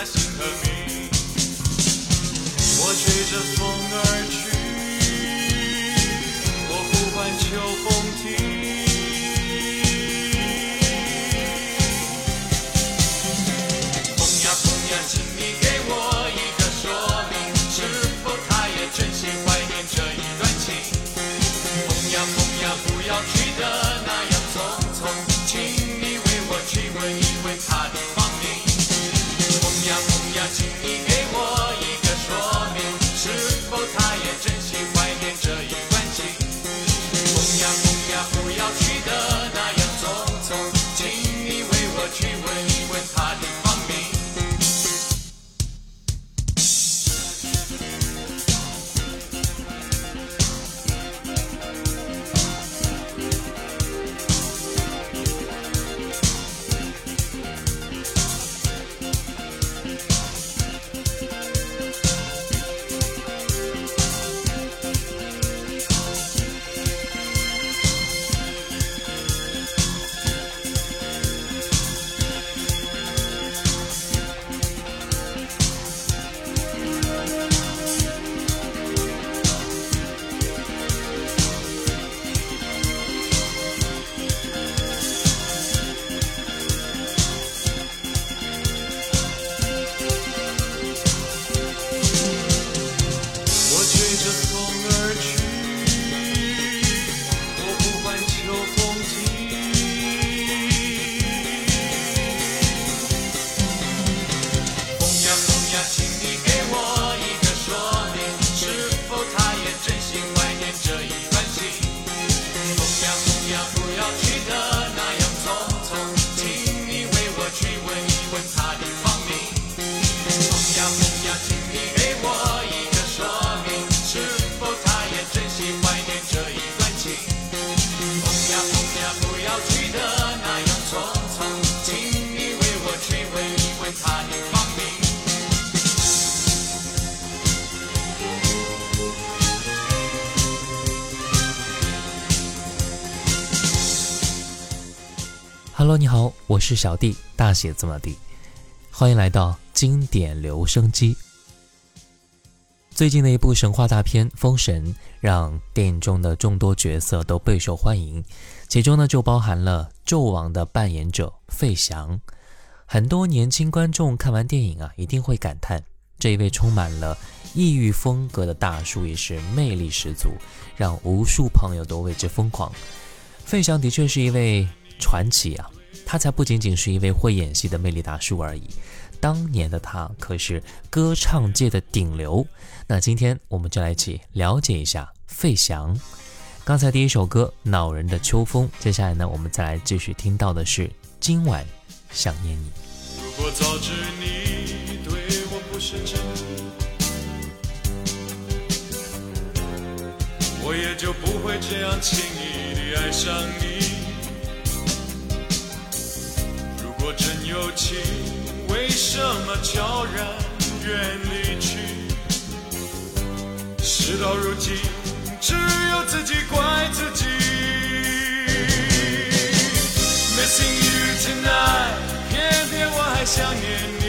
我追着风儿 Hello，你好，我是小弟，大写字母的 D，欢迎来到经典留声机。最近的一部神话大片《封神》，让电影中的众多角色都备受欢迎，其中呢就包含了纣王的扮演者费翔。很多年轻观众看完电影啊，一定会感叹，这一位充满了异域风格的大叔也是魅力十足，让无数朋友都为之疯狂。费翔的确是一位传奇啊，他才不仅仅是一位会演戏的魅力大叔而已。当年的他可是歌唱界的顶流。那今天我们就来一起了解一下费翔。刚才第一首歌《恼人的秋风》，接下来呢，我们再来继续听到的是《今晚想念你》。如果早知你对我不是真，我也就不会这样轻易地爱上你。我真有情，为什么悄然远离去？事到如今，只有自己怪自己。Missing you tonight，偏偏我还想念你。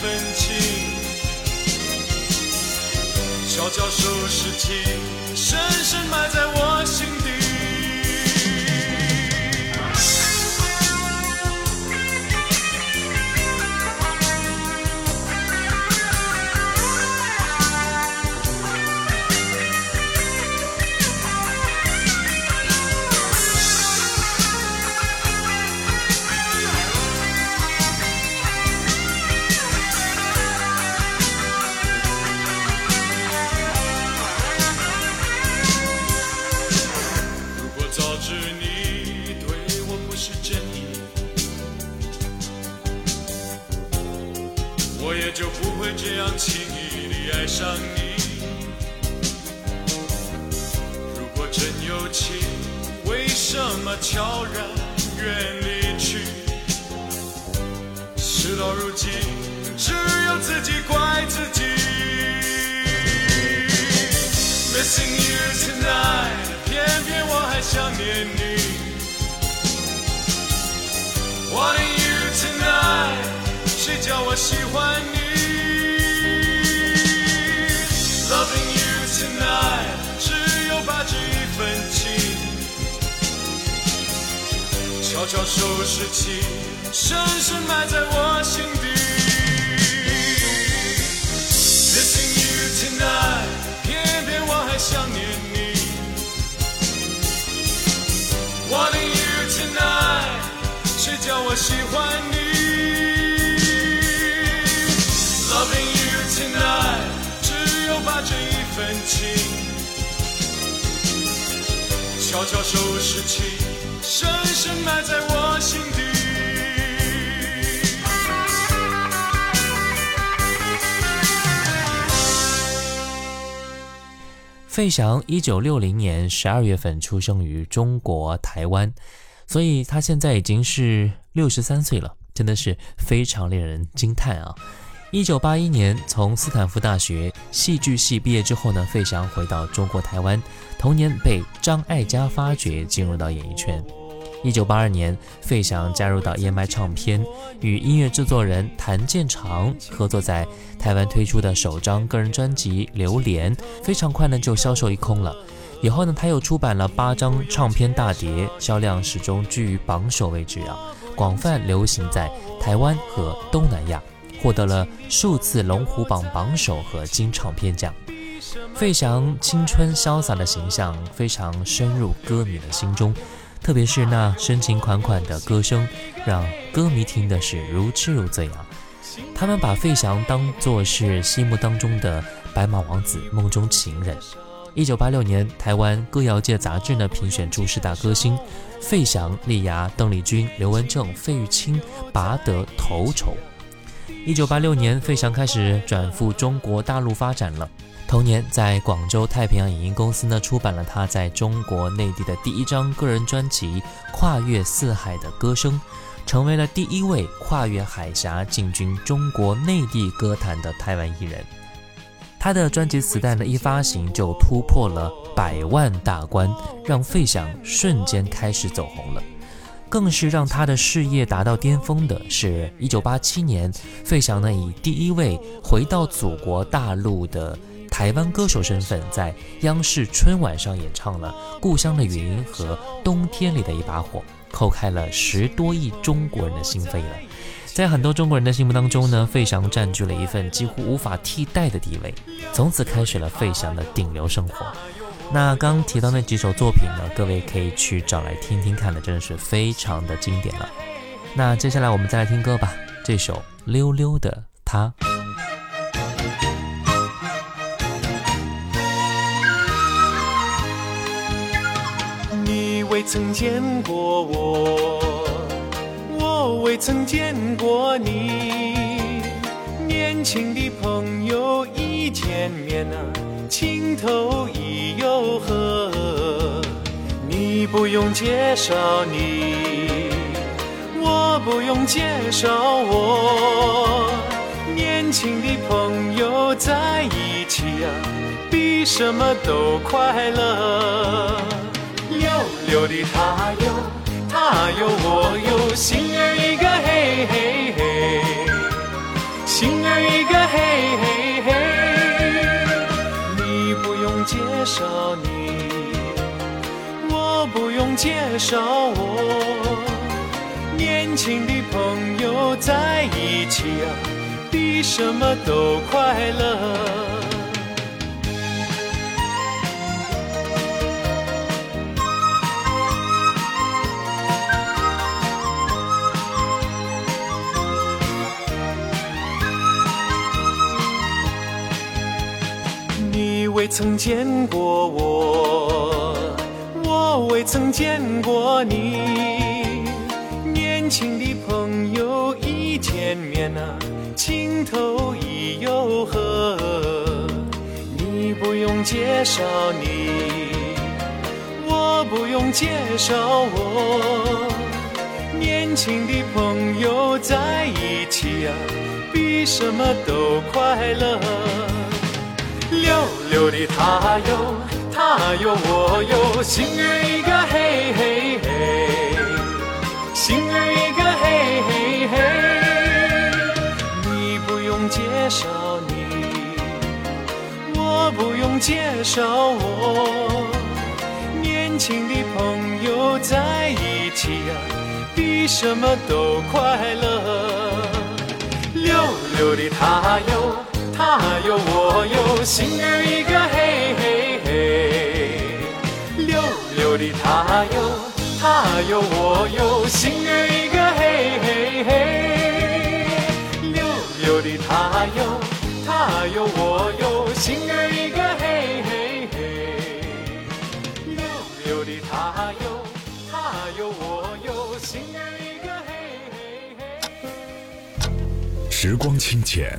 分清，悄悄收拾起，深深埋在我就不会这样轻易地爱上你。如果真有情，为什么悄然远离去？事到如今，只有自己怪自己。Missing you tonight，偏偏我还想念你。Wanting you tonight，谁叫我喜欢你悄悄收拾起，深深埋在我心底。Missing you tonight，偏偏我还想念你。Wanting you tonight，谁叫我喜欢你？Loving you tonight，只有把这一份情，悄悄收拾起，深深埋在我心底。费翔一九六零年十二月份出生于中国台湾，所以他现在已经是六十三岁了，真的是非常令人惊叹啊！一九八一年从斯坦福大学戏剧系毕业之后呢，费翔回到中国台湾，同年被张艾嘉发掘，进入到演艺圈。一九八二年，费翔加入到 EMI 唱片，与音乐制作人谭健常合作，在台湾推出的首张个人专辑《榴莲》，非常快呢就销售一空了。以后呢，他又出版了八张唱片大碟，销量始终居于榜首位置啊，广泛流行在台湾和东南亚，获得了数次龙虎榜榜首和金唱片奖。费翔青春潇洒的形象非常深入歌迷的心中。特别是那深情款款的歌声，让歌迷听的是如痴如醉啊！他们把费翔当作是心目当中的白马王子、梦中情人。一九八六年，台湾歌谣界杂志呢评选出十大歌星，费翔力压邓丽君、刘文正、费玉清，拔得头筹。一九八六年，费翔开始转赴中国大陆发展了。同年，在广州太平洋影音公司呢出版了他在中国内地的第一张个人专辑《跨越四海的歌声》，成为了第一位跨越海峡进军中国内地歌坛的台湾艺人。他的专辑磁带呢一发行就突破了百万大关，让费翔瞬间开始走红了。更是让他的事业达到巅峰的是，一九八七年，费翔呢以第一位回到祖国大陆的台湾歌手身份，在央视春晚上演唱了《故乡的云》和《冬天里的一把火》，叩开了十多亿中国人的心扉了。在很多中国人的心目当中呢，费翔占据了一份几乎无法替代的地位，从此开始了费翔的顶流生活。那刚提到那几首作品呢，各位可以去找来听听看的，真的是非常的经典了。那接下来我们再来听歌吧，这首《溜溜的他》。曾见过我，我未曾见过你。年轻的朋友一见面啊，情投意又合。你不用介绍你，我不用介绍我。年轻的朋友在一起啊，比什么都快乐。溜溜的他有，他有我有，心儿一个嘿嘿嘿，心儿一个嘿嘿嘿。你不用介绍你，我不用介绍我。年轻的朋友在一起啊，比什么都快乐。曾见过我，我未曾见过你。年轻的朋友一见面啊，情投意又合。你不用介绍你，我不用介绍我。年轻的朋友在一起啊，比什么都快乐。溜溜的他哟，他哟我哟，心儿一个嘿嘿嘿，心儿一个嘿嘿嘿。你不用介绍你，我不用介绍我。年轻的朋友在一起啊，比什么都快乐。溜溜的他哟。他哟我哟，心儿一个嘿嘿嘿。溜溜的他哟，他哟我哟，心儿一个嘿嘿嘿。溜溜的他哟，他哟我哟，心儿一个嘿嘿嘿。溜溜的他哟，他哟我哟，心儿一个嘿嘿嘿。时光清浅，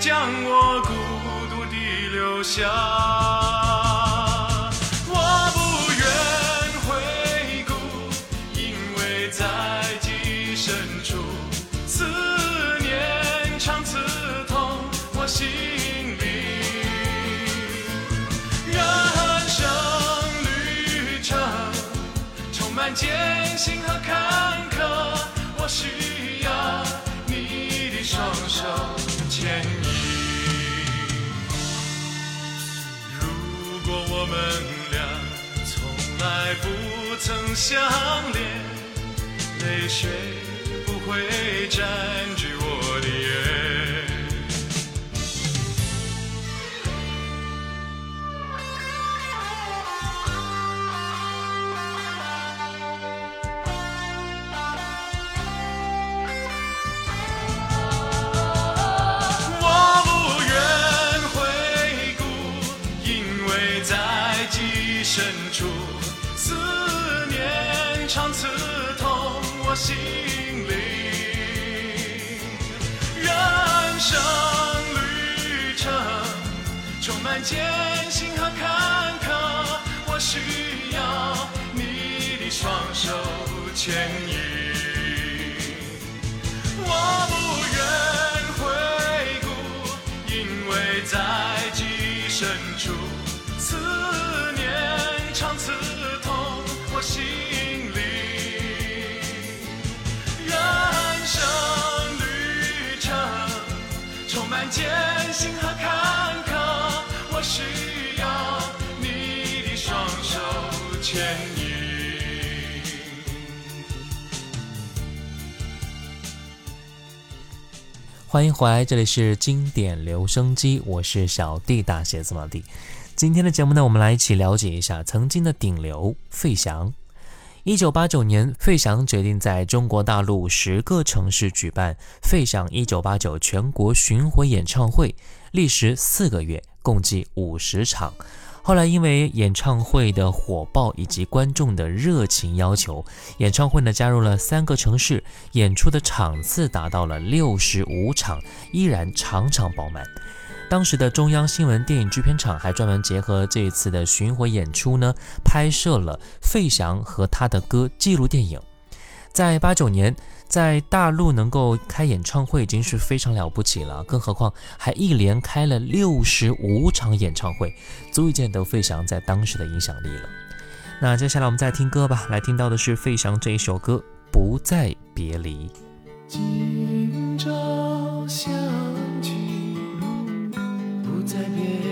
将我孤独地留下。我不愿回顾，因为在记忆深处，思念常刺痛我心里。人生旅程充满艰辛和坎坷，我需要你的双手我们俩从来不曾相恋，泪水不会占据我的眼。在记忆深处，思念常刺痛我心灵。人生旅程充满艰辛和坎坷，我需要你的双手牵欢迎回来，这里是经典留声机，我是小弟大写字母弟。今天的节目呢，我们来一起了解一下曾经的顶流费翔。一九八九年，费翔决定在中国大陆十个城市举办费翔一九八九全国巡回演唱会，历时四个月，共计五十场。后来因为演唱会的火爆以及观众的热情要求，演唱会呢加入了三个城市，演出的场次达到了六十五场，依然场场爆满。当时的中央新闻电影制片厂还专门结合这一次的巡回演出呢，拍摄了费翔和他的歌纪录电影。在八九年，在大陆能够开演唱会已经是非常了不起了，更何况还一连开了六十五场演唱会，足以见得费翔在当时的影响力了。那接下来我们再听歌吧，来听到的是费翔这一首歌《不再别离》。今朝相聚，不再别离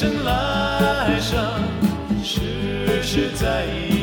生来生，世世在意。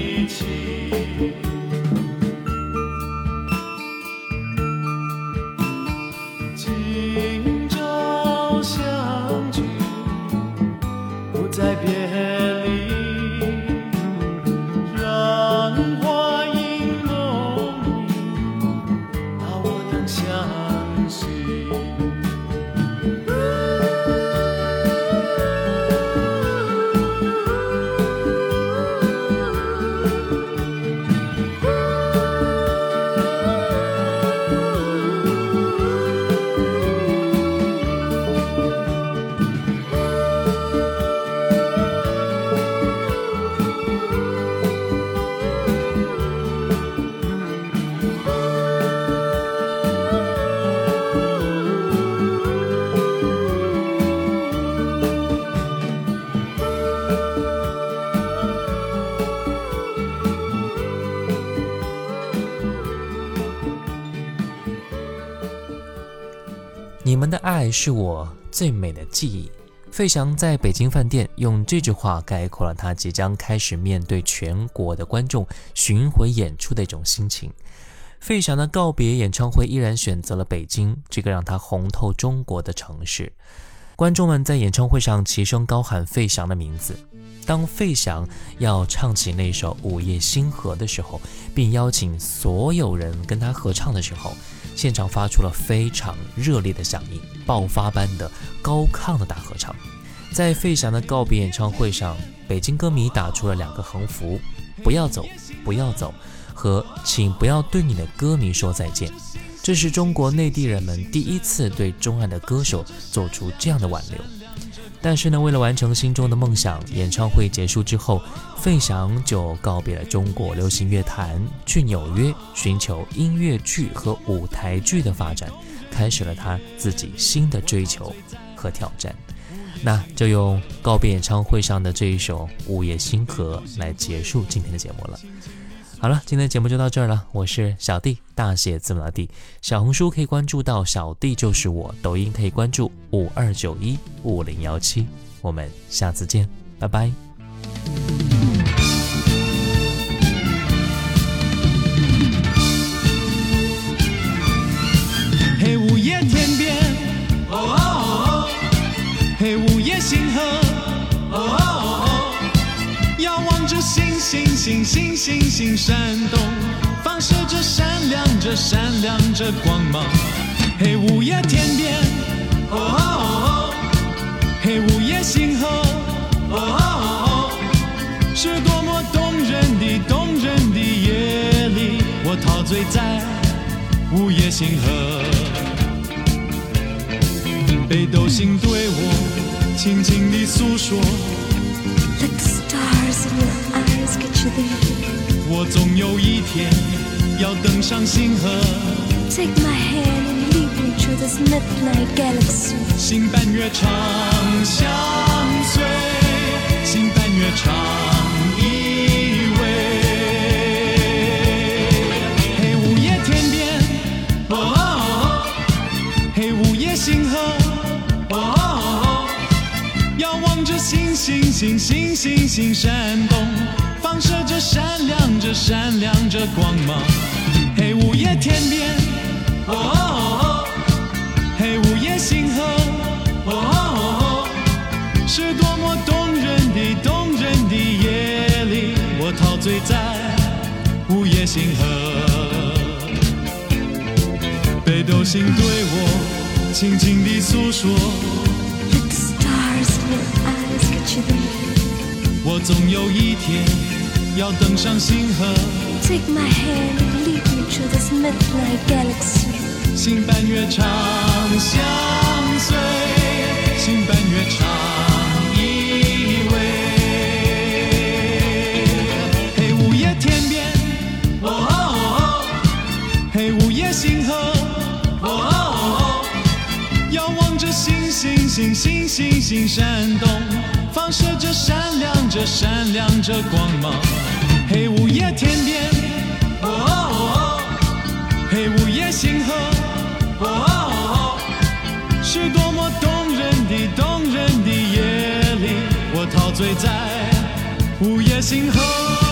爱是我最美的记忆。费翔在北京饭店用这句话概括了他即将开始面对全国的观众巡回演出的一种心情。费翔的告别演唱会依然选择了北京这个让他红透中国的城市。观众们在演唱会上齐声高喊费翔的名字。当费翔要唱起那首《午夜星河》的时候，并邀请所有人跟他合唱的时候，现场发出了非常热烈的响应，爆发般的高亢的大合唱。在费翔的告别演唱会上，北京歌迷打出了两个横幅：“不要走，不要走”和“请不要对你的歌迷说再见”。这是中国内地人们第一次对钟爱的歌手做出这样的挽留。但是呢，为了完成心中的梦想，演唱会结束之后，费翔就告别了中国流行乐坛，去纽约寻求音乐剧和舞台剧的发展，开始了他自己新的追求和挑战。那就用告别演唱会上的这一首《午夜星河》来结束今天的节目了。好了，今天的节目就到这儿了。我是小弟，大写字母的弟。小红书可以关注到小弟就是我，抖音可以关注五二九一五零幺七。我们下次见，拜拜。星星星星闪动，放射着闪亮着闪亮着光芒。黑，午夜天边，哦哦哦，黑，午夜星河，哦哦哦哦，是多么动人的动人的夜里，我陶醉在午夜星河。北斗星对我轻轻地诉说，Like stars will. 我总有一天要登上星河，Take my hand and lead me through this midnight galaxy. 星伴月长相随，星伴月长依偎。黑，午夜天边，哦哦哦，嘿，午夜星河，哦哦哦，遥望着星星星星星星闪动，放射着闪亮着闪亮着光芒。黑，午夜天边，哦哦哦。黑，午夜星河，哦哦哦，是多么动人的动人的夜里，我陶醉在午夜星河。北斗星对我轻轻地诉说，我总有一天要登上星河，Take my hand and lead me this midnight galaxy. 星伴月长相随，星伴月长依偎。嘿，午夜天边，哦哦哦，嘿，午夜星河，哦哦哦，遥望着星星星星星星闪动，放射着闪亮着闪亮着光芒。黑，午夜天边，哦哦哦。黑，午夜星河，哦哦哦，是多么动人的动人的夜里，我陶醉在午夜星河。